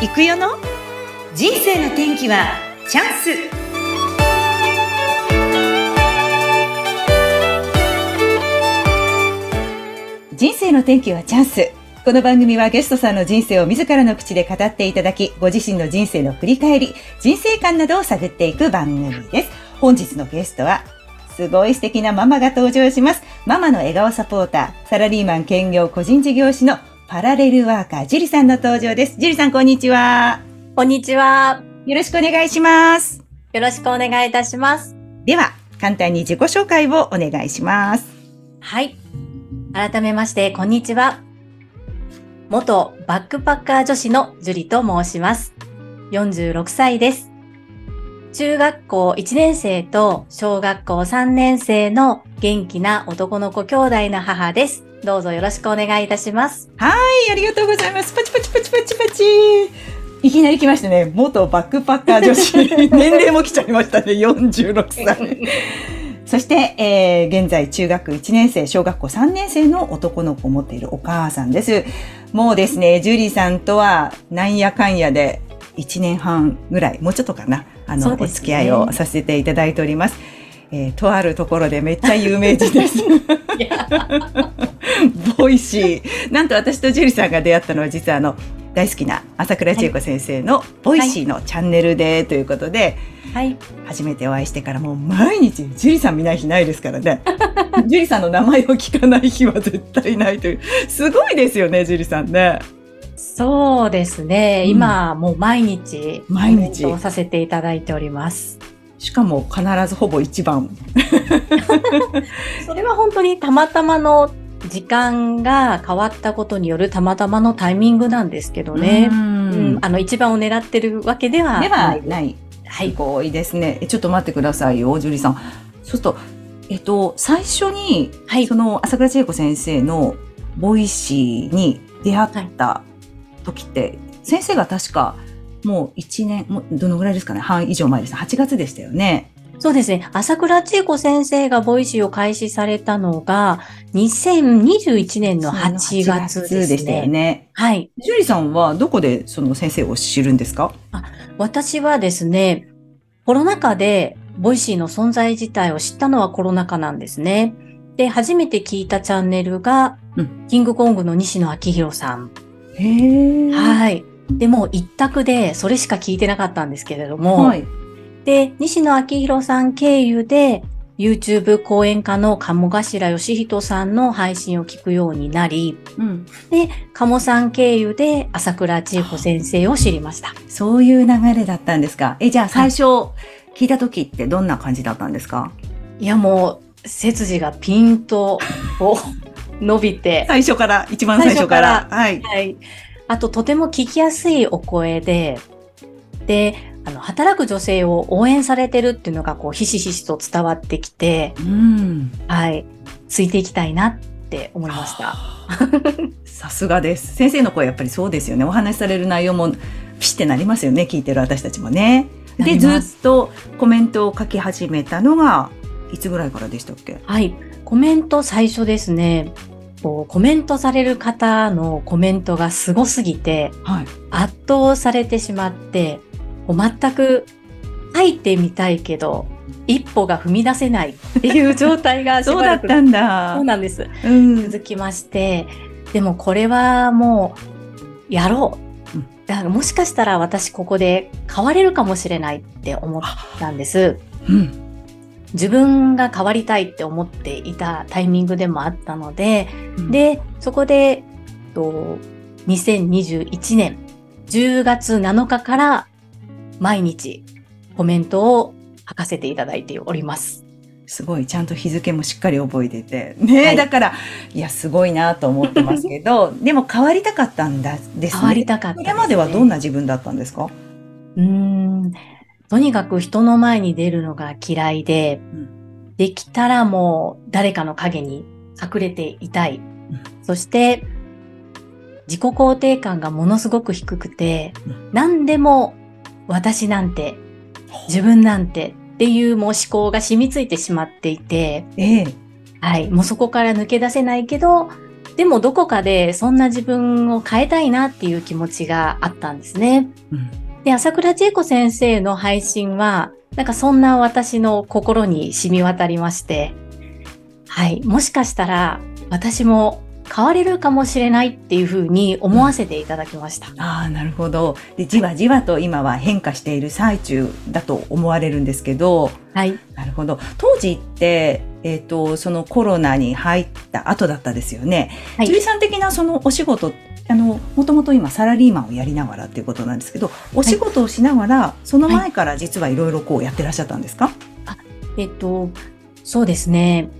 行くよの？人生の天気はチャンス人生の天気はチャンスこの番組はゲストさんの人生を自らの口で語っていただき、ご自身の人生の振り返り、人生観などを探っていく番組です。本日のゲストは、すごい素敵なママが登場します。ママの笑顔サポーター、サラリーマン兼業個人事業主のパラレルワーカー、ジュリさんの登場です。ジュリさん、こんにちは。こんにちは。よろしくお願いします。よろしくお願いいたします。では、簡単に自己紹介をお願いします。はい。改めまして、こんにちは。元バックパッカー女子のジュリと申します。46歳です。中学校1年生と小学校3年生の元気な男の子兄弟の母です。どうぞよろしくお願いいたします。はい、ありがとうございます。パチパチパチパチパチ。いきなり来ましたね。元バックパッカー女子。年齢も来ちゃいましたね。46歳。そして、えー、現在中学1年生、小学校3年生の男の子を持っているお母さんです。もうですね、ジュリーさんとはなんやかんやで1年半ぐらい、もうちょっとかな、あの、ね、お付き合いをさせていただいております。えー、とあるところでめっちゃ有名人です。Voicy。なんと私とジュリさんが出会ったのは実はあの、大好きな朝倉千恵子先生の Voicy のチャンネルでということで、はい、初めてお会いしてからもう毎日ジュリさん見ない日ないですからね ジュリさんの名前を聞かない日は絶対ないというすごいですよねジュリさんね。そうですね、うん、今もう毎日毎日させていただいております。しかも必ずほぼ一番。それは本当にたまたまの時間が変わったことによるたまたまのタイミングなんですけどね。うん、あの一番を狙ってるわけではない。はい。すごいですね。ちょっと待ってくださいよ、ジュリさん。そうすると、えっと、最初に、はい、その、朝倉千恵子先生の Voicy に出会った時って、はい、先生が確か、もう1年、もうどのぐらいですかね？半以上前です。8月でしたよね。そうですね。朝倉千恵子先生が Voicy を開始されたのが、2021年の8月ですね。でしたよね。はい。ジュリさんはどこでその先生を知るんですか？あ私はですね、コロナ禍で Voicy の存在自体を知ったのはコロナ禍なんですね。で、初めて聞いたチャンネルが、うん、キングコングの西野亮廣さん。へはい。でも一択でそれしか聞いてなかったんですけれども、はい、で、西野昭弘さん経由で、YouTube 講演家の鴨頭義人さんの配信を聞くようになり、うん、で、鴨さん経由で朝倉千恵子先生を知りました。そういう流れだったんですか。え、じゃあ最初聞いた時ってどんな感じだったんですか？いやもう、背筋がピンと伸びて。最初から、一番最初から。はい。はい。あと、とても聞きやすいお声で、で、あの、働く女性を応援されてるっていうのが、こう、ひしひしと伝わってきて、うん、はい、ついていきたいなって思いました。さすがです。先生の声やっぱりそうですよね。お話しされる内容もピシってなりますよね。聞いてる私たちもね。で、ずっとコメントを書き始めたのが、いつぐらいからでしたっけ？はい。コメント最初ですね。こうコメントされる方のコメントがすごすぎて、はい、圧倒されてしまって、全く書いてみたいけど、一歩が踏み出せないっていう状態が そうだったんだ。そうなんです。うん、続きまして、でもこれはもう、やろう。だからもしかしたら私ここで変われるかもしれないって思ったんです。うん、自分が変わりたいって思っていたタイミングでもあったので、うん、で、そこで、と2021年10月7日から毎日コメントを書かせていただいております。すごい、ちゃんと日付もしっかり覚えてて。ね、はい、だから、いや、すごいなと思ってますけど、でも変わりたかったんだですね。変わりたかった、ね、これまではどんな自分だったんですか？うん、とにかく人の前に出るのが嫌いで、うん、できたらもう誰かの影に隠れていたい。うん、そして、自己肯定感がものすごく低くて、うん、何でも私なんて、自分なんてっていうもう思考が染みついてしまっていて、ええ、はい、もうそこから抜け出せないけど、でもどこかでそんな自分を変えたいなっていう気持ちがあったんですね。うんで、朝倉千恵子先生の配信は、なんかそんな私の心に染み渡りまして、はい、もしかしたら私も変われるかもしれないっていうふうに思わせていただきました。ああ、なるほど。で、じわじわと今は変化している最中だと思われるんですけど、はい。なるほど。当時って、えっ、と、そのコロナに入った後だったですよね。はい樹里さん的なそのお仕事、あの、もともと今サラリーマンをやりながらっていうことなんですけど、お仕事をしながら、その前から実はいろいろこうやってらっしゃったんですか、えっと、そうですね。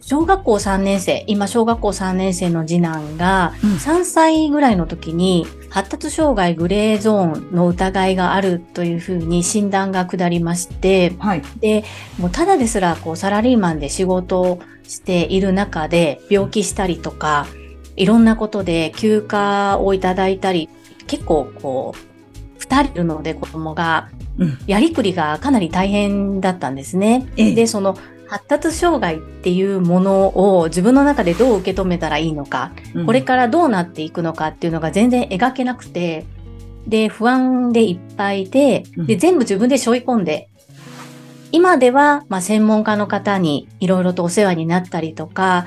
小学校3年生、今小学校3年生の次男がうん3歳ぐらいの時に発達障害グレーゾーンの疑いがあるというふうに診断が下りまして、はい。で、もうただですらこうサラリーマンで仕事をしている中で病気したりとか、いろんなことで休暇をいただいたり、結構こう、二人いるので子供が、うん。やりくりがかなり大変だったんですね。ええで、その発達障害っていうものを自分の中でどう受け止めたらいいのか、うんこれからどうなっていくのかっていうのが全然描けなくて、で、不安でいっぱいで、で、うん全部自分で背負い込んで、今では、まあ、専門家の方にいろいろとお世話になったりとか、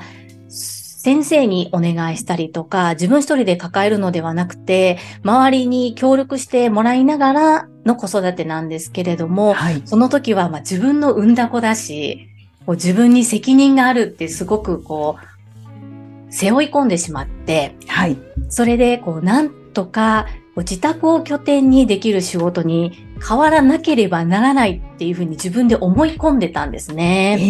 先生にお願いしたりとか、自分一人で抱えるのではなくて、周りに協力してもらいながらの子育てなんですけれども、はい。その時はまあ自分の産んだ子だし、こう自分に責任があるってすごくこう、背負い込んでしまって、はい。それでこうなんとか自宅を拠点にできる仕事に変わらなければならないっていうふうに自分で思い込んでたんですええね。え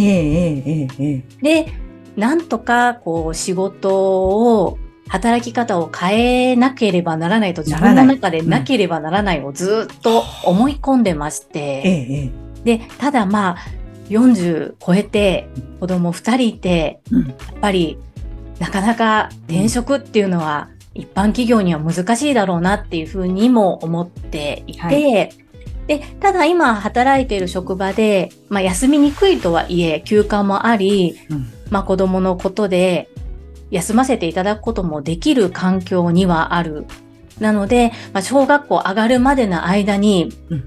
ええええで、なんとかこう仕事を働き方を変えなければならないと自分の中でなければならないをずっと思い込んでまして、で、ただまあ、40超えて子供2人いて、うんやっぱりなかなか転職っていうのは一般企業には難しいだろうなっていうふうにも思っていて、はで、ただ今働いている職場で、まあ休みにくいとはいえ休暇もあり、うんまあ子供のことで休ませていただくこともできる環境にはある。なので、まあ、小学校上がるまでの間にうん、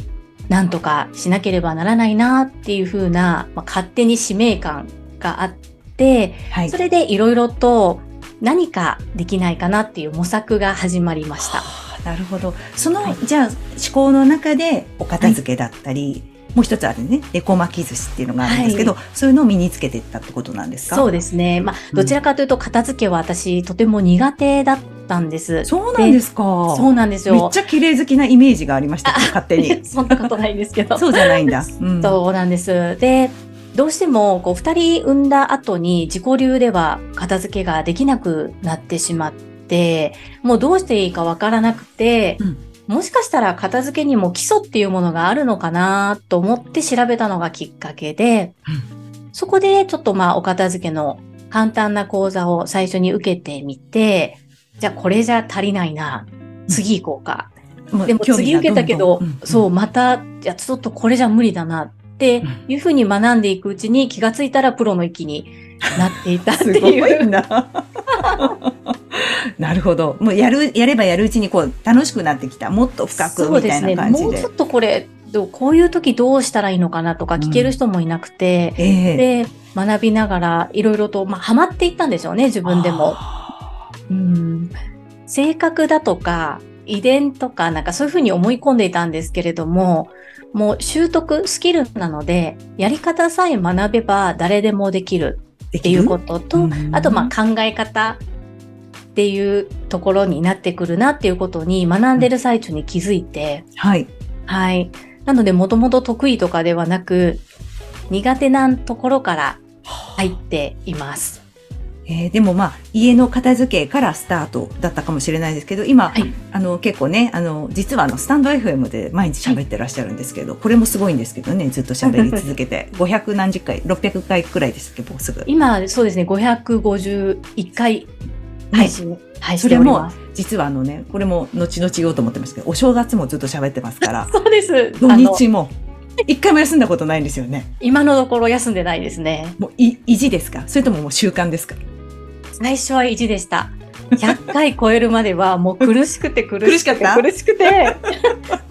なんとかしなければならないなっていうふうな、まあ、勝手に使命感があって、はい。それでいろいろと何かできないかなっていう模索が始まりました。はあなるほど。その、はいじゃあ、思考の中でお片付けだったり、もう一つあるね、エコ巻き寿司っていうのがあるんですけど、そういうのを身につけていったってことなんですか？そうですね。まあ、どちらかというと片付けは私とても苦手だったんです。そうなんですか。そうなんですよ。めっちゃ綺麗好きなイメージがありました勝手に。そんなことないんですけど。そうじゃないんだ。うんそうなんです。で、どうしても、こう、二人産んだ後に自己流では片付けができなくなってしまって、もうどうしていいかわからなくて、うんもしかしたら片付けにも基礎っていうものがあるのかなと思って調べたのがきっかけで、そこでちょっとまあお片付けの簡単な講座を最初に受けてみて、じゃあこれじゃ足りないな。次行こうか。もうでも次受けたけど、どんどんそう、また、いや、ちょっとこれじゃ無理だなっていうふうに学んでいくうちに気がついたらプロの域になっていたって すごいう。いな。なるほど。もうやる、やればやるうちにこう楽しくなってきた。もっと深くみたいそうですね。な感じで。もうちょっとこれ、こういう時どうしたらいいのかなとか聞ける人もいなくて、ええで、学びながらいろいろと、まあ、ハマっていったんでしょうね、自分でも。うん性格だとか、遺伝とか、なんかそういうふうに思い込んでいたんですけれども、もう習得、スキルなので、やり方さえ学べば誰でもできるっていうことと、うんあとまあ考え方っていうところになってくるなっていうことに学んでる最中に気づいて、はい。はい。なのでもともと得意とかではなく、苦手なところから入っています。えーでもまあ、家の片付けからスタートだったかもしれないですけど、今、はいあの、結構ね、あの、実はあの、スタンド FM で毎日喋ってらっしゃるんですけど、これもすごいんですけどね、ずっと喋り続けて、500何十回、600回くらいですけど、すぐ。今、そうですね、551回配信、はい、それも実はあのね、これも後々言おうと思ってますけど、お正月もずっと喋ってますから、そうです。土日も、一回も休んだことないんですよね。今のところ休んでないですね。もうい、意地ですか？それとももう習慣ですか？最初は意地でした。100回超えるまではもう苦しくて苦しくて苦しくて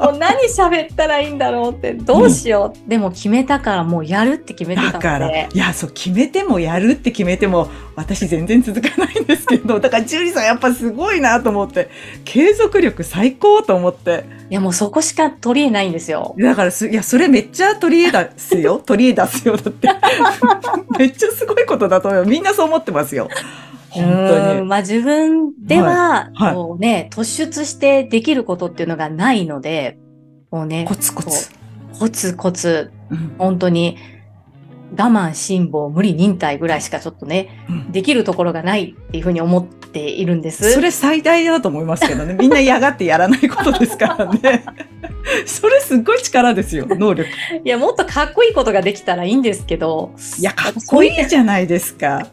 もう何喋ったらいいんだろうってどうしよう、でも決めたからもうやるって決めてただから、いや、そう、決めてもやるって決めても、私全然続かないんですけど、だから、ジュリさんやっぱすごいなと思って、継続力最高と思って。いやもうそこしか取り柄ないんですよ。だからす、いや、それめっちゃ取り柄ですよ。取り柄出すよ。だって。めっちゃすごいことだと思うよ。みんなそう思ってますよ。本当に。うんまあ自分では、はいはいこうね、突出してできることっていうのがないので、もうね、コツコツ。コツコツ、うん本当に我慢、辛抱、無理、忍耐ぐらいしかちょっとね、うんできるところがないっていうふうに思っているんです。それ最大だと思いますけどね。みんな嫌がってやらないことですからね。それすっごい力ですよ、能力。いや、もっとかっこいいことができたらいいんですけど、いや、かっこいいじゃないですか。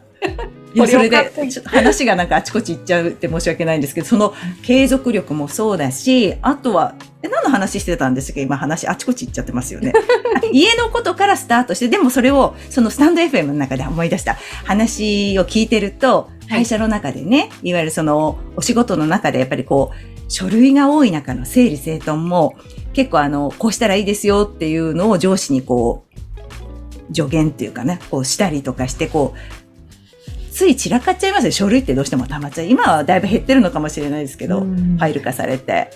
いや、それで、ちょっと。話がなんかあちこち行っちゃうって申し訳ないんですけど、その継続力もそうだし、あとは、え何の話してたんですか今話あちこち行っちゃってますよね。あ家のことからスタートして、でもそれを、そのスタンド FM の中で思い出した。話を聞いてると、会社の中でね、いわゆるその、お仕事の中でやっぱりこう、書類が多い中の整理整頓も、結構あの、こうしたらいいですよっていうのを上司にこう、助言っていうかね、こうしたりとかして、こう、つい散らかっちゃいますよ。書類ってどうしても溜まっちゃう。今はだいぶ減ってるのかもしれないですけど、うんファイル化されて。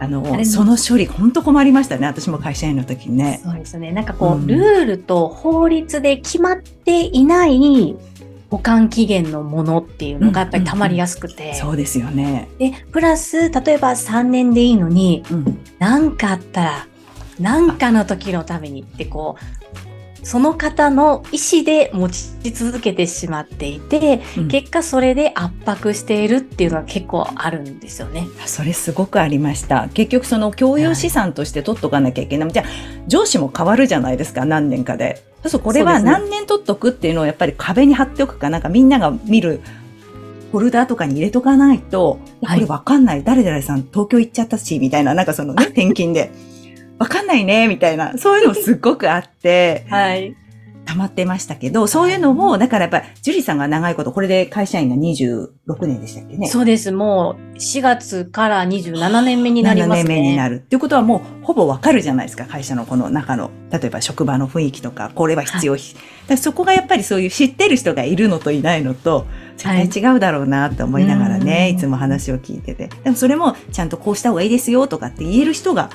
あの、その処理、本当困りましたね。私も会社員の時にね。そうですね。なんかこう、うんルールと法律で決まっていない保管期限のものっていうのがやっぱり溜まりやすくて。そうですよね。で、プラス、例えば3年でいいのに、うん。何かあったら、何かの時のためにってこう、その方の意思で持ち続けてしまっていて、うん結果それで圧迫しているっていうのは結構あるんですよね。それすごくありました。結局その共有資産として取っとかなきゃいけない。じゃあ、上司も変わるじゃないですか、何年かで。そうそう、これは何年取っとくっていうのをやっぱり壁に貼っておくか、なんかみんなが見るフォルダーとかに入れとかないと、これわかんない。誰々さん東京行っちゃったし、みたいな、なんかそのね、転勤で。わかんないね、みたいな。そういうのすっごくあって、はい。溜まってましたけど、そういうのも、だからやっぱり、ジュリさんが長いこと、これで会社員が26年でしたっけね。そうです。もう4月から27年目になりますね。7年目になる。っていうことはもうほぼわかるじゃないですか、会社のこの中の、例えば職場の雰囲気とか、これは必要、だからそこがやっぱりそういう知ってる人がいるのといないのと、絶対違うだろうなと思いながらね、はいい、つも話を聞いてて。でもそれもちゃんとこうした方がいいですよとかって言える人が、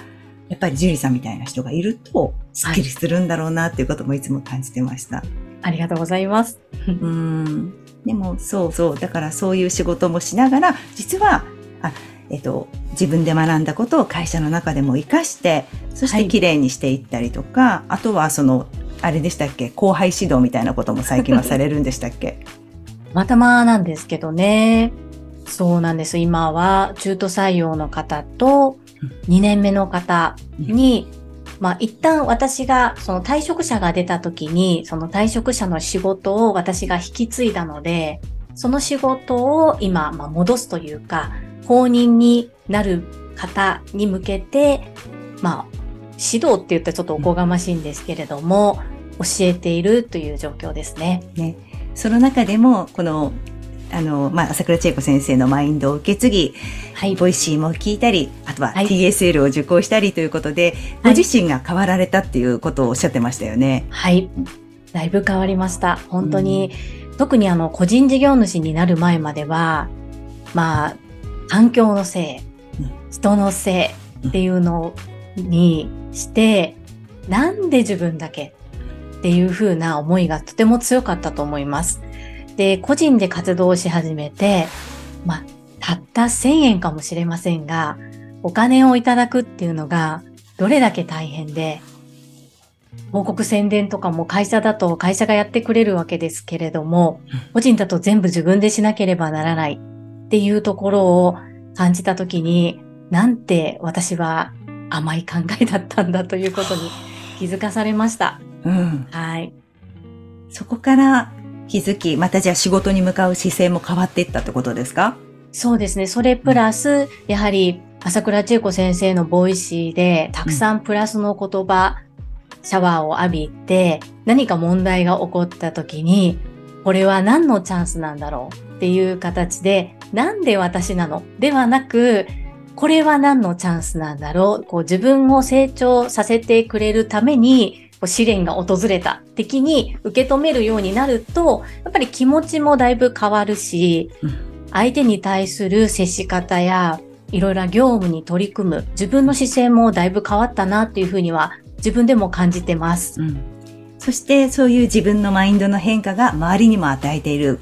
やっぱりジュリさんみたいな人がいると、スッキリするんだろうなっていうこともいつも感じてました。ありがとうございます。うん。でも、そうそう。だからそういう仕事もしながら、実は、あ、えっと、自分で学んだことを会社の中でも活かして、そしはいて綺麗にしていったりとか、あとはその、あれでしたっけ？後輩指導みたいなことも最近はされるんでしたっけ？またまなんですけどね。そうなんです。今は中途採用の方と2年目の方に、まあ一旦私がその退職者が出た時に、その退職者の仕事を私が引き継いだので、その仕事を今、まあ、戻すというか、公認になる方に向けて、まあ、指導って言ったらちょっとおこがましいんですけれども、教えているという状況ですね。ね。その中でも、この、あの、まあ、朝倉千恵子先生のマインドを受け継ぎ、はい。 Voicy も聞いたり、あとははい TSL を受講したりということで、ご自身が変わられたっていうことをおっしゃってましたよね。はい。だいぶ変わりました。本当に、特にあの、個人事業主になる前までは、まあ、環境のせい、うん人のせいっていうのにして、なんで自分だけっていう風な思いがとても強かったと思います。で、個人で活動し始めて、まあ、たった1000円かもしれませんが、お金をいただくっていうのがどれだけ大変で、広告宣伝とかも会社だと会社がやってくれるわけですけれども、個人だと全部自分でしなければならないっていうところを感じたときに、なんて私は甘い考えだったんだということに気づかされました。うん。はい。そこから気づき、またじゃあ仕事に向かう姿勢も変わっていったってことですか？そうですね。それプラス、やはり朝倉千恵子先生の Voicy でたくさんプラスの言葉、シャワーを浴びて、何か問題が起こった時に、これは何のチャンスなんだろうっていう形で、なんで私なの？ではなく、これは何のチャンスなんだろう？こう自分を成長させてくれるために、こう試練が訪れた的に受け止めるようになると、やっぱり気持ちもだいぶ変わるし、相手に対する接し方や、いろいろな業務に取り組む自分の姿勢もだいぶ変わったなっていうふうには自分でも感じてます。うんそしてそういう自分のマインドの変化が周りにも与えている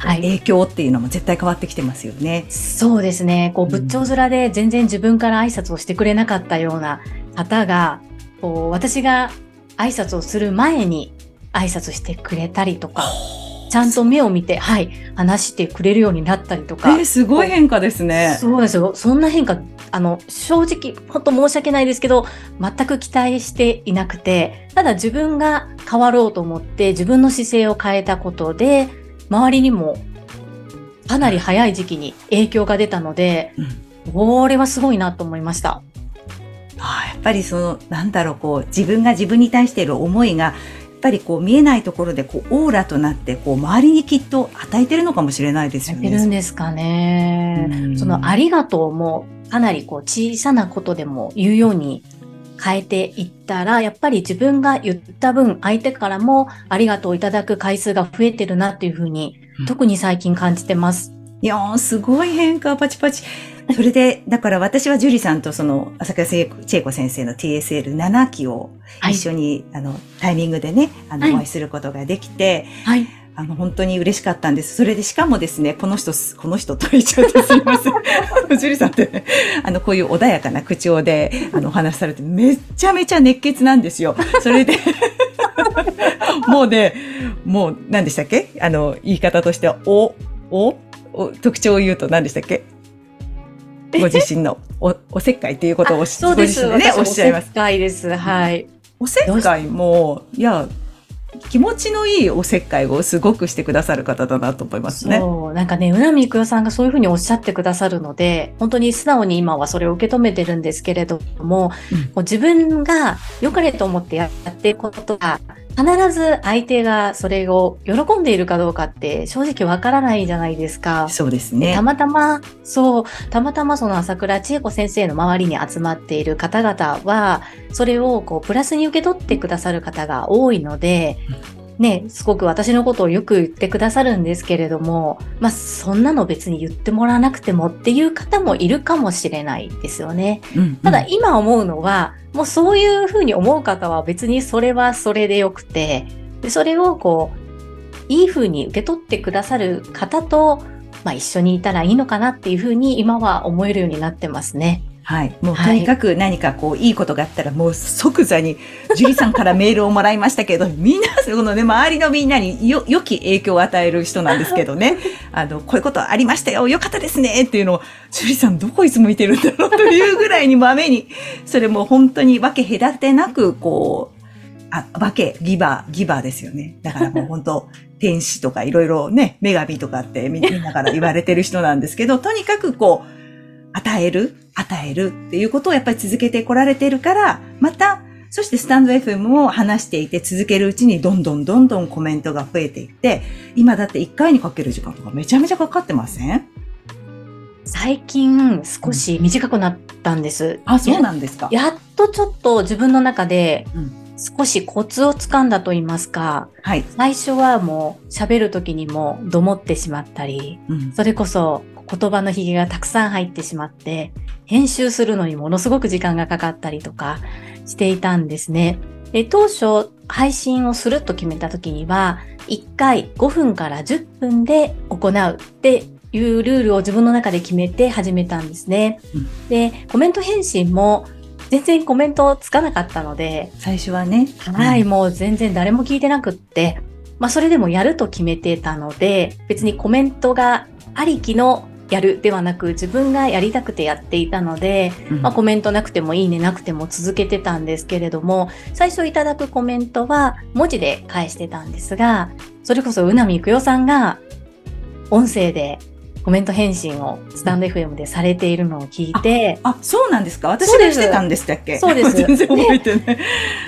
影響っていうのも絶対変わってきてますよね。そうですね。こう仏頂面で全然自分から挨拶をしてくれなかったような方が、こう私が挨拶をする前に挨拶してくれたりとか、ちゃんと目を見て、はい、話してくれるようになったりとか。えー、すごい変化ですね。そうですよ。そんな変化、あの、正直、本当申し訳ないですけど、全く期待していなくて、ただ自分が変わろうと思って自分の姿勢を変えたことで、周りにもかなり早い時期に影響が出たので、うん、これはすごいなと思いました。ああやっぱりその、なんだろう、こう、自分が自分に対している思いが、ぱりこう見えないところでこうオーラとなってこう周りにきっと与えてるのかもしれないですよね。与えてるんですかね。そのありがとうもかなりこう小さなことでも言うように変えていったら、やっぱり自分が言った分、相手からもありがとういただく回数が増えてるなっていうふうに、特に最近感じてます。いやー、すごい変化、パチパチ。それで、だから私は樹里さんとその、朝倉千恵子先生の TSL7 期を一緒に、はい、あの、タイミングでね、あの、お会いすることができて、はい。あの、本当に嬉しかったんです。それで、しかもですね、この人、この人と言っちゃってすいません。樹里さんって、あの、こういう穏やかな口調で、あの、お話しされて、めちゃめちゃ熱血なんですよ。それで もうね、もう、何でしたっけ？あの、言い方としては、お、お、お？特徴を言うと何でしたっけ？ご自身のおおせっかいっていうことをおそうです、ね、おっしゃいます。おせっかいです。はい。おせっかいも、いや、気持ちのいいおせっかいをすごくしてくださる方だなと思いますね。そう。なんかね、うなみくよさんがそういうふうにおっしゃってくださるので、本当に素直に今はそれを受け止めてるんですけれども、うん、もう自分が良かれと思ってやっていくことが、必ず相手がそれを喜んでいるかどうかって正直わからないじゃないですか。そうですね。たまたま、そう、たまたまその朝倉千恵子先生の周りに集まっている方々は、それをこうプラスに受け取ってくださる方が多いので、ね、すごく私のことをよく言ってくださるんですけれども、まあ、そんなの別に言ってもらわなくてもっていう方もいるかもしれないですよね。うんうん、ただ今思うのは、もうそういうふうに思う方は別にそれはそれでよくて、でそれをこう、いいふうに受け取ってくださる方と、まあ、一緒にいたらいいのかなっていうふうに今は思えるようになってますね。はい。もうとにかく何かこう、いいことがあったら、もう即座に、樹里さんからメールをもらいましたけど、みんな、このね、周りのみんなによ、良き影響を与える人なんですけどね。あの、こういうことありましたよ、よかったですね、っていうのを、樹里さんどこいつ向いてるんだろうというぐらいに豆に、それも本当に分け隔てなく、こう、あ、分け、ギバー、ギバーですよね。だからもう本当、天使とかいろいろね、女神とかってみんなから言われてる人なんですけど、とにかくこう、与える、与えるっていうことをやっぱり続けてこられてるから、また、そしてスタンド FM を話していて続けるうちにどんどんどんどんコメントが増えていって、今だって1回にかける時間とかめちゃめちゃかかってません？最近少し短くなったんです。うん、あ、そうなんですか。や。やっとちょっと自分の中で少しコツをつかんだと言いますか、はい、最初はもう喋る時にもどもってしまったり、うん、それこそ言葉のひげがたくさん入ってしまって、編集するのにものすごく時間がかかったりとかしていたんですね。で当初配信をすると決めた時には、1回5分から10分で行うっていうルールを自分の中で決めて始めたんですね。うん、で、コメント返信も全然コメントつかなかったので、最初はね。はい、もう全然誰も聞いてなくって、まあそれでもやると決めてたので、別にコメントがありきのやるではなく自分がやりたくてやっていたので、うん、まあ、コメントなくてもいいねなくても続けてたんですけれども最初いただくコメントは文字で返してたんですがそれこそうなみくよさんが音声でコメント返信をスタンド FM でされているのを聞いて、あ、そうなんですか？私がしてたんでしたっけ？そうです。全然覚えてない。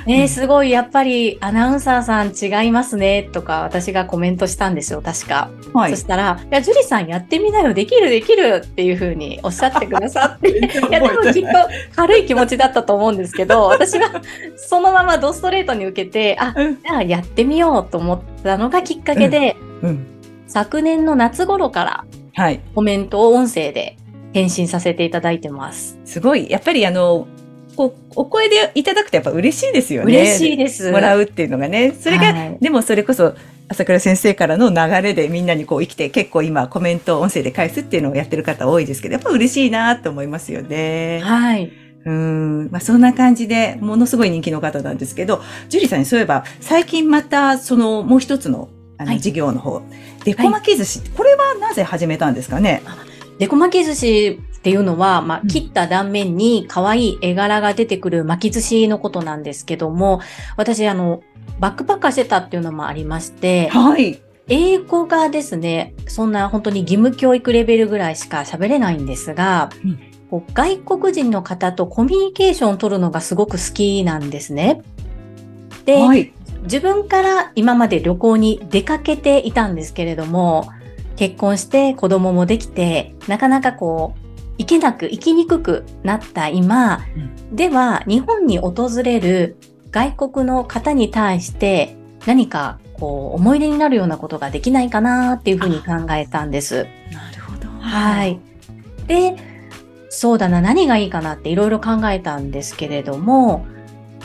ね、すごいやっぱりアナウンサーさん違いますねとか私がコメントしたんですよ、確か。はい。そ。したら、いや、ジュリさんやってみなよ、できるできるっていうふうにおっしゃってくださって、い。や、多分きっと軽い気持ちだったと思うんですけど、私がそのままドストレートに受けて、あ、うん。じゃあやってみようと思ったのがきっかけで、うん。昨年の夏頃からはい。コメントを音声で返信させていただいてます。すごい、やっぱりあの、こう、お声でいただくとやっぱ嬉しいですよね。嬉しいです。もらうっていうのがね。それが、はいでもそれこそ、朝倉先生からの流れでみんなにこう生きて、結構今コメントを音声で返すっていうのをやってる方多いですけど、やっぱ嬉しいなと思いますよね。はい。うん。まあそんな感じで、ものすごい人気の方なんですけど、ジュリーさんにそういえば、最近また、その、もう一つの、あの、はい事業の方、デコ巻き寿司、これはなぜ始めたんですかね？デコ巻き寿司っていうのは、まあう、ん切った断面に可愛い絵柄が出てくる巻き寿司のことなんですけども、私、あの、バックパッカーしてたっていうのもありまして、はい。英語がですね、そんな本当に義務教育レベルぐらいしか喋れないんですが、うん外国人の方とコミュニケーションを取るのがすごく好きなんですね。で、はい。自分から今まで旅行に出かけていたんですけれども、結婚して子供もできて、なかなかこう、行けなく、行きにくくなった今、では日本に訪れる外国の方に対して何かこう思い出になるようなことができないかなっていうふうに考えたんです。なるほど。は。い。で、そうだな、何がいいかなっていろいろ考えたんですけれども、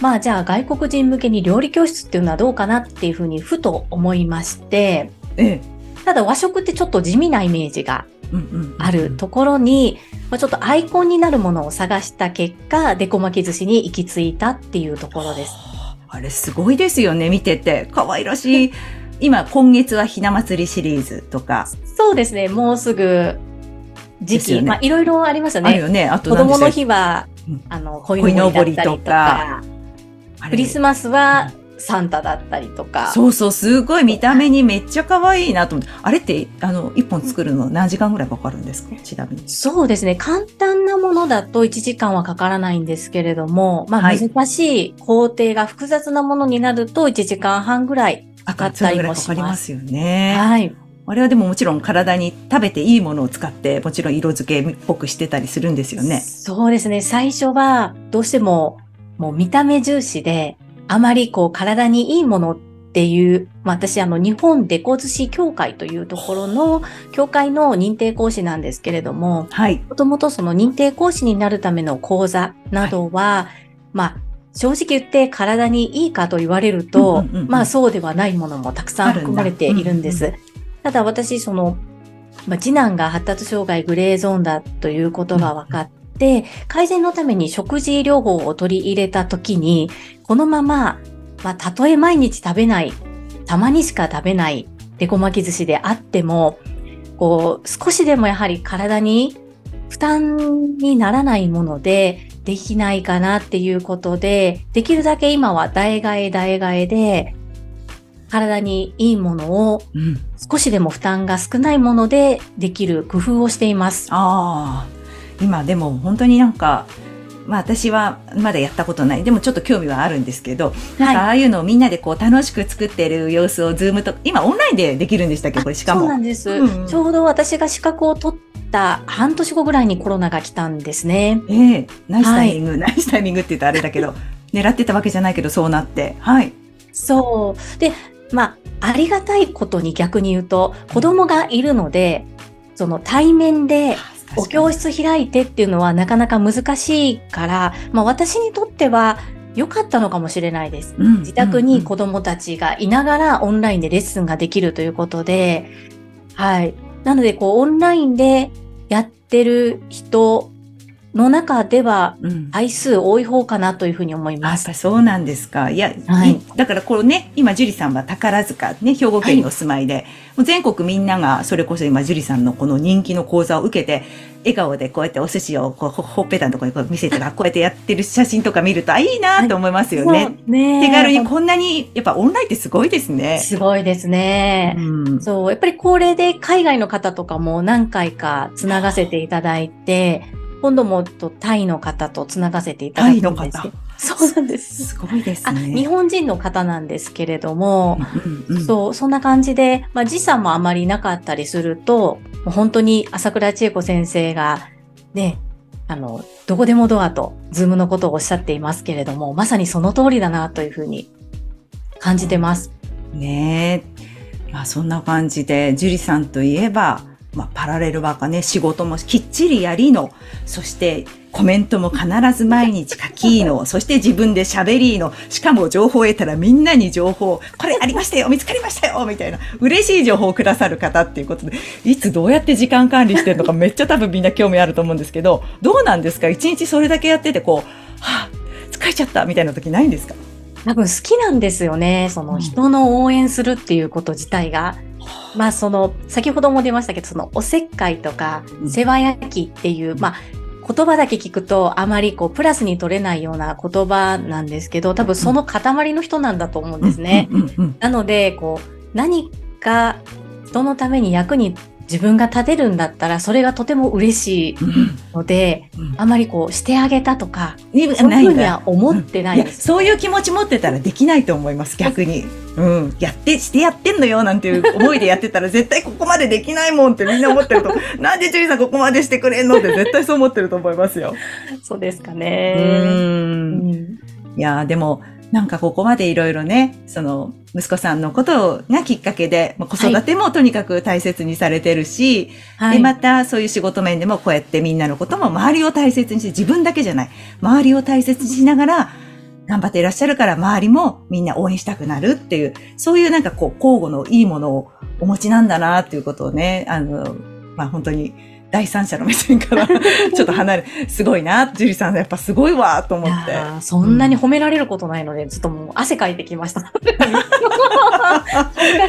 まあじゃあ外国人向けに料理教室っていうのはどうかなっていうふうにふと思いまして、ええ。ただ和食ってちょっと地味なイメージが。あるところに、まあ、ちょっとアイコンになるものを探した結果、デコ巻き寿司に行き着いたっていうところです。あれすごいですよね、見てて。可愛らしい。今、今月はひな祭りシリーズとか、そうですね、もうすぐ時期、ねまあいろいろありますよね。あるよね。あと子供の日は、うんあの、鯉のぼりだったりとかクリスマスはサンタだったりとか。そうそう、すごい見た目にめっちゃ可愛いなと思って。あれって、あの、一本作るの何時間ぐらいかかるんですか？ちなみに。そうですね。簡単なものだと1時間はかからないんですけれども、まあはい難しい工程が複雑なものになると1時間半ぐらいかかったりもしそれぐらいかかりま。ますすよね。はい。あれはでももちろん体に食べていいものを使って、もちろん色付けっぽくしてたりするんですよね。そうですね。最初はどうしてももう見た目重視で、あまりこう体にいいものっていう、まあ私あの日本デコ寿司協会というところの協会の認定講師なんですけれども、はい。もともとその認定講師になるための講座などは、まあ、正直言って体にいいかと言われると、うんうんうんうんまあそうではないものもたくさん含まれているんです。あるただ私、その、まあ、次男が発達障害グレーゾーンだということが分かって、改善のために食事療法を取り入れた時に、このまま、まあ、たとえ毎日食べない、たまにしか食べないデコ巻き寿司であっても、こう、少しでもやはり体に負担にならないものでできないかなっていうことで、できるだけ今は代替え代替えで、体にいいものをうん。少しでも負担が少ないものでできる工夫をしています。ああ、今でも本当になんか、まあ私はまだやったことない。でもちょっと興味はあるんですけど、なんかあはあいうのをみんなでこう楽しく作ってる様子をズームと、今オンラインでできるんでしたっけ？これしかそうなも。んです、うんちょうど私が資格を取った半年後ぐらいにコロナが来たんですね。ええナイスタイミング、ナイスタイミングって言うとあれだけど、狙ってたわけじゃないけどそうなって。はい。そう。で、まあ、ありがたいことに逆に言うと、子供がいるので、その対面でお教室開いてっていうのはなかなか難しいから、まあ私にとっては良かったのかもしれないです。うん自宅にうん子供たちがいながらオンラインでレッスンができるということで、はい。なので、こう、オンラインでやってる人の中では、うん回数多い方かなというふうに思いあます。やっぱりそうなんですか。いや、はいいだからこれね、今、樹里さんは宝塚、ね、兵庫県にお住まいで、もう全国みんなが、それこそ今、樹里さんのこの人気の講座を受けて、笑顔でこうやってお寿司をこうほほっぺたのところにこう見せてこうやってやってる写真とか見ると、あ、いいなと思いますよね。ね手軽にこんなに、やっぱオンラインってすごいですね。すごいですね。うん。そう、やっぱり高齢で海外の方とかも何回かつながせていただいて、今度もとタイの方とつながせていただいてるんですけど。そうなんです。すごいですあ、ね。日本人の方なんですけれども、うんうんそう、そんな感じで、まあ時差もあまりなかったりすると、もう本当に朝倉千恵子先生が、ね、あの、どこでもドアと、ズームのことをおっしゃっていますけれども、まさにその通りだなというふうに感じてます。ねえ。まあそんな感じで、樹里さんといえば、まあパラレルワーカーね、仕事もきっちりやりの、そしてコメントも必ず毎日書きの、そして自分で喋りの、しかも情報を得たらみんなに情報、これありましたよ、見つかりましたよ、みたいな、嬉しい情報をくださる方っていうことで、いつどうやって時間管理してるのか めっちゃ多分みんな興味あると思うんですけど、どうなんですか？一日それだけやってて、こう、はぁ、疲れちゃったみたいな時ないんですか？多分好きなんですよね。その人の応援するっていうこと自体が。まあその、先ほども出ましたけど、そのおせっかいとかう、ん世話焼きっていう、まあ、言葉だけ聞くとあまりこうプラスに取れないような言葉なんですけど、多分その塊の人なんだと思うんですね。なので、こう、何か人のために役に自分が立てるんだったら、それがとても嬉しいうんので、うんあまりこう、してあげたとか、にそういうふうには思ってないです。そういう気持ち持ってたらできないと思います、逆に。うん。やって、してやってんのよ、なんていう思いでやってたら、絶対ここまでできないもんってみんな思ってると、なんでジュリーさんここまでしてくれんのって絶対そう思ってると思いますよ。そうですかう。ね。うんんいやーでも、なんかここまでいろいろね、その、息子さんのことがきっかけで、まあ子育てもとにかく大切にされてるし、はい。で、またそういう仕事面でもこうやってみんなのことも周りを大切にして、自分だけじゃない、周りを大切にしながら、頑張っていらっしゃるから周りもみんな応援したくなるっていう、そういうなんかこう、交互のいいものをお持ちなんだなっていうことをね、あの、まあ本当に第三者の目線から ちょっと離れ、すごいな、ジュリさんやっぱすごいわと思って。そんなに褒められることないので、ちょっともう汗かいてきました。難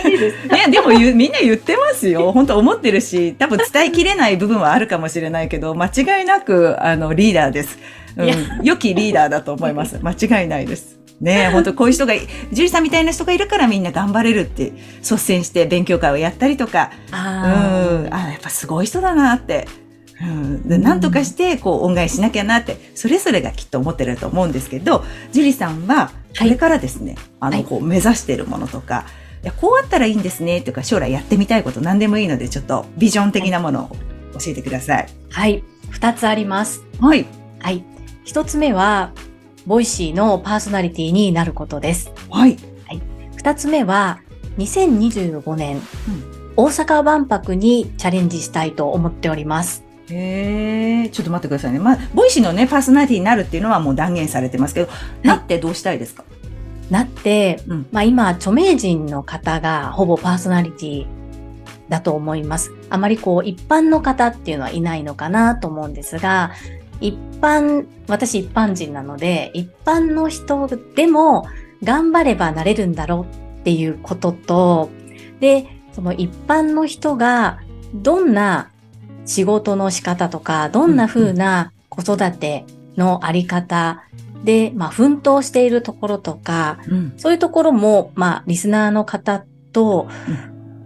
しいです。いや、でもみんな言ってますよ。本当思ってるし、多分伝えきれない部分はあるかもしれないけど、間違いなく、あの、リーダーです。うん良きリーダーだと思います。間違いないです。ねえ、本当こういう人がい、ジュリさんみたいな人がいるからみんな頑張れるって、率先して勉強会をやったりとか、うん、ああ、やっぱすごい人だなって。うん、でなんとかして、こう、恩返ししなきゃなって、それぞれがきっと思ってると思うんですけど、ジュリさんは、これからですね、あの、はいこう、目指しているものとか、いや、こうあったらいいんですね、とか、将来やってみたいこと何でもいいので、ちょっと、ビジョン的なものを教えてください。ーはい。二つあります。はい。はい。一つ目は、ボイシーのパーソナリティになることです。はい。二つ目は、2025年、大阪万博にチャレンジしたいと思っております。へえ、ちょっと待ってくださいね。まあ、ボイシーのね、パーソナリティになるっていうのはもう断言されてますけど、なってどうしたいですか？なって、うんまあ今、著名人の方がほぼパーソナリティだと思います。あまりこう、一般の方っていうのはいないのかなと思うんですが、一般、私一般人なので、一般の人でも頑張ればなれるんだろうっていうことと、で、その一般の人がどんな仕事の仕方とか、どんな風な子育てのあり方で、まあ、奮闘しているところとか、うん。そういうところも、まあ、リスナーの方と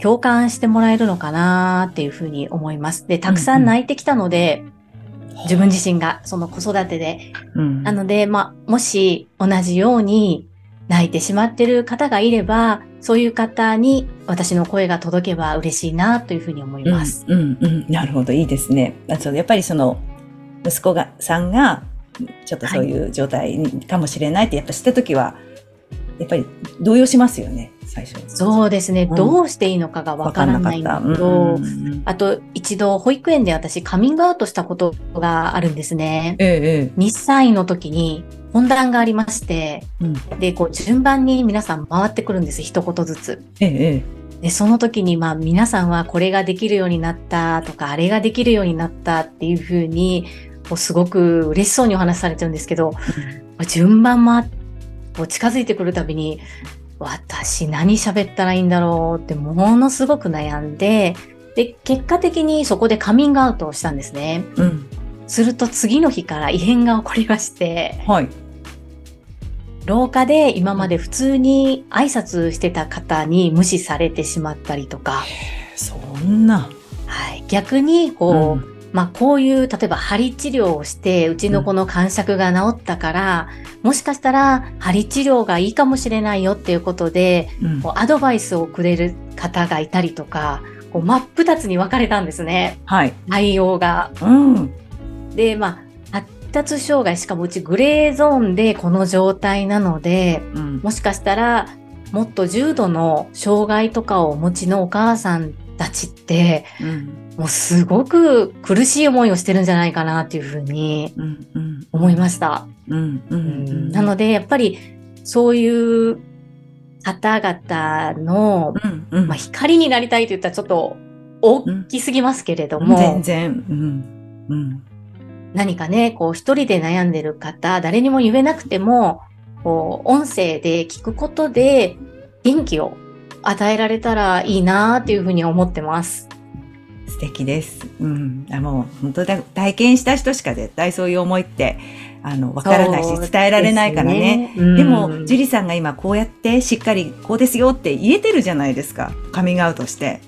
共感してもらえるのかなっていうふうに思います。で、たくさん泣いてきたので、自分自身がその子育てで。うん。なので、まあ、もし同じように泣いてしまってる方がいれば、そういう方に私の声が届けば嬉しいなというふうに思います。うん、うん、うん。なるほど、いいですね。あそうやっぱりその、息子が、さんが、ちょっとそういう状態かもしれないって、やっぱ知ったときは、やっぱり動揺しますよね、最初。そうですね、うんどうしていいのかがわからないの。と、うんあと一度保育園で私カミングアウトしたことがあるんですね。ええ、え2歳の時に本談がありまして、え。うん。で、こう順番に皆さん回ってくるんです、一言ずつ。ええ、ええ。で、その時にまあ皆さんはこれができるようになったとか、あれができるようになったっていうふうに、こうすごく嬉しそうにお話しされてるんですけど、順番回っこう近づいてくるたびに、私何喋ったらいいんだろうってものすごく悩んで、で、結果的にそこでカミングアウトをしたんですね。うん。すると次の日から異変が起こりまして、はい。廊下で今まで普通に挨拶してた方に無視されてしまったりとか、そんな。はい、逆にこう、うんまあこういう、例えば針治療をして、うちの子の感触が治ったから、もしかしたら針治療がいいかもしれないよっていうことで、うんこうアドバイスをくれる方がいたりとか、こう真っ二つに分かれたんですね、はい。対応が。うん。で、まあ、発達障害、しかもうちグレーゾーンでこの状態なので、うん。もしかしたら、もっと重度の障害とかをお持ちのお母さんたちって、うん。もうすごく苦しい思いをしてるんじゃないかなっていうふうにうん。うん。思いました。うん。う。うんなので、やっぱりそういう方々の、うん。うん。まあ、光になりたいと言ったらちょっと大きすぎますけれども、全然。うん。うん。何かね、こう一人で悩んでる方、誰にも言えなくても、こう音声で聞くことで元気を与えられたらいいなっていうふうに思ってます。素敵です。うん。あもう、本当だ、体験した人しか絶対そういう思いって、あの、わからないし、伝えられないからね。ですね。でも、うんジュリさんが今こうやってしっかりこうですよって言えてるじゃないですか。カミングアウトして、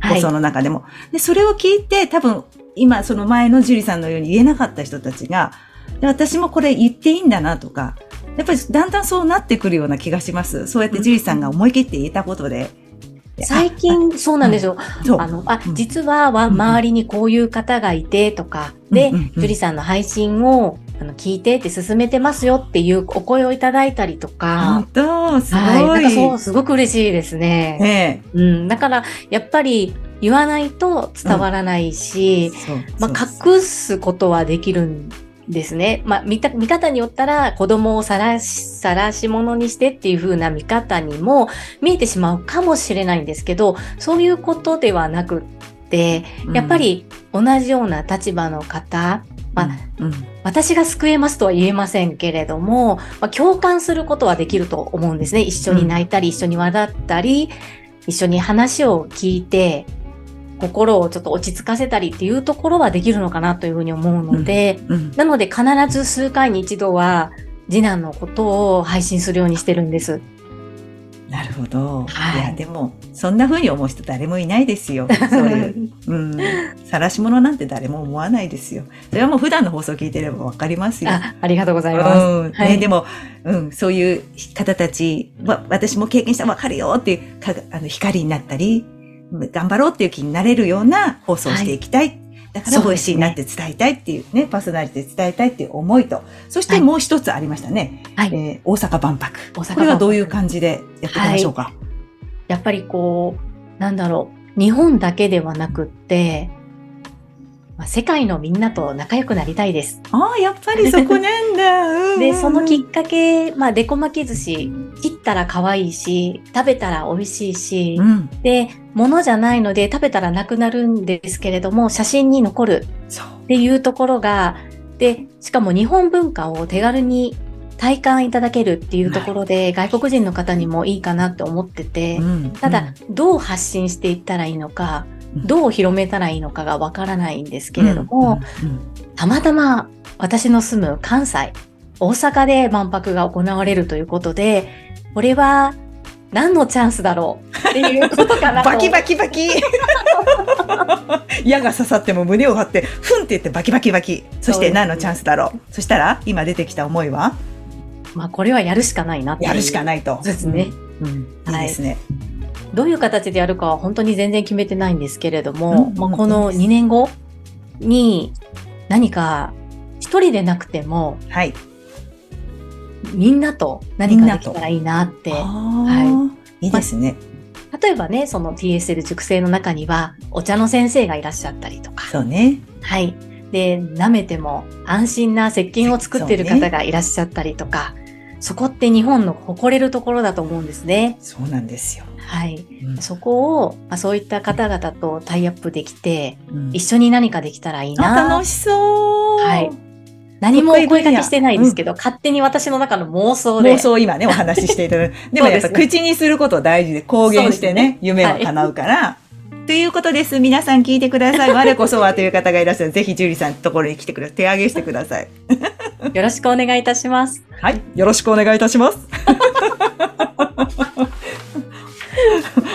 はい放送の中でも。で、それを聞いて多分今その前のジュリさんのように言えなかった人たちが、で私もこれ言っていいんだなとか、やっぱりだんだんそうなってくるような気がします。そうやってジュリさんが思い切って言えたことで。で最近そうなんですよ。う。あの、あう、ん。実はわ、う周りにこういう方がいてとか、で、ジュリさんの配信をあの聞いてって進めてますよっていうお声をいただいたりと本か、当すごい。はい、なんかそう、すごく嬉しいですね。ねうん、だから、やっぱり言わないと伝わらないえし、そう。まあ、隠すことはできるんですね。まあ、見た、見方によったら、子供をさらし、さらし者にしてっていう風な見方にも見えてしまうかもしれないんですけど、そういうことではなくって、やっぱ、り同じような立場の方、まあうんうん私が救えますとは言えませんけれども、まあ、共感することはできると思うんですね。一緒に泣いたり、一緒に笑ったり、一緒に話を聞いて、心をちょっと落ち着かせたりっていうところはできるのかなというふうに思うので、うんなので必ず数回に一度は次男のことを配信するようにしてるんです。なるほど。はいいや、でも、そんな風に思う人誰もいないですよ。そういう。うん。晒し者なんて誰も思わないですよ。それはもう普段の放送聞いてればわかりますよ。あありがとうございます。うんはいね、でも、うん、そういう方たちは、私も経験したらわかるよっていうかあの光になったり、頑張ろうっていう気になれるような放送をしていきたい。だから、ボイシーになって伝えたいっていうね、パーソナリティで伝えたいっていう思いと、そしてもう一つありましたね。はい。えー大阪万博。大阪万博これはどういう感じでやっていきましょうか？やっぱりこう、なんだろう、日本だけではなくって、まあ、世界のみんなと仲良くなりたいです。ああ、やっぱりそこなんだ。うんうんで、そのきっかけ、まあ、デコ巻き寿司、切ったら可愛いし、食べたら美味しいし、うん。で、物じゃないので食べたらなくなるんですけれども、写真に残る。っていうところが、で、しかも日本文化を手軽に体感いただけるっていうところで、外国人の方にもいいかなって思ってて、うんただ、どう発信していったらいいのか、どう広めたらいいのかがわからないんですけれども、、うんうん。たまたま私の住む関西、大阪で万博が行われるということで、これは何のチャンスだろうっていうことかなと。バキバキバキ 矢が刺さっても胸を張って、ふんって言ってバキバキバキ。そして何のチャンスだろう。そしたら、今出てきた思いは、まあこれはやるしかないなやるしかないと。そうですね。うん。うんいいですね。どういう形でやるかは本当に全然決めてないんですけれども、うんまあ、この2年後に何か一人でなくてもはい。みんなと何かできたらいいなって。はい。いいですね。例えばね、その TSL 熟成の中にはお茶の先生がいらっしゃったりとか、そうね。はい。で、舐めても安心な石鹸を作ってる方がいらっしゃったりとか、そこって日本の誇れるところだと思うんですね。そうなんですよ。はい。うんそこを、まあ、そういった方々とタイアップできて、うん一緒に何かできたらいいあな。楽しそう。はい。何もお声掛けしてないですけど、勝手に私の中の妄想で。妄想を今ね、お話ししていただく。でもやっぱ口にすること大事で公言してね、夢を叶うから、ということです。皆さん聞いてください。我こそはという方がいらっしゃる。ぜひ、ジュリさんのところに来てください。手挙げしてください。よろしくお願いいたします。はい。よろしくお願いいたします。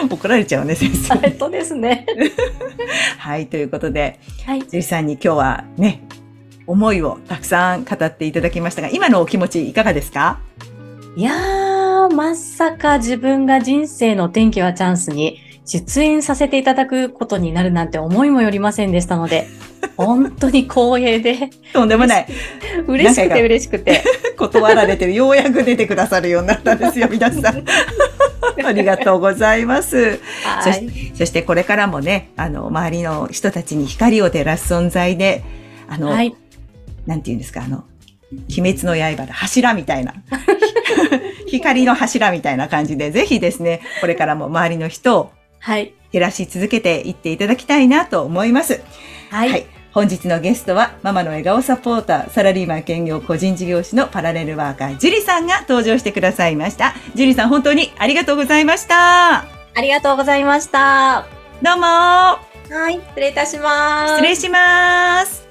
怒られちゃうね、先生。えっとですね。はい。ということで、はい。ジュリさんに今日はね、思いをたくさん語っていただきましたが、今のお気持ちいかがですか？いやー、まさか自分が人生の天気はチャンスに出演させていただくことになるなんて思いもよりませんでしたので、本当に光栄で、とんでもない。嬉しくて嬉しくて。断られてる。ようやく出てくださるようになったんですよ、皆さん。ありがとうございます。そはい。してそしてこれからもね、あの、周りの人たちに光を照らす存在で、あの、はい。なんて言うんですか、あの、鬼滅の刃の柱みたいな、光の柱みたいな感じで、ぜひですね、これからも周りの人をはい。照らし続けていっていただきたいなと思います。はい。本日のゲストは、ママの笑顔サポーター、サラリーマン兼業個人事業主のパラレルワーカー、ジュリさんが登場してくださいました。ジュリさん、本当にありがとうございました。ありがとうございました。どうもはい。失礼いたします。失礼します。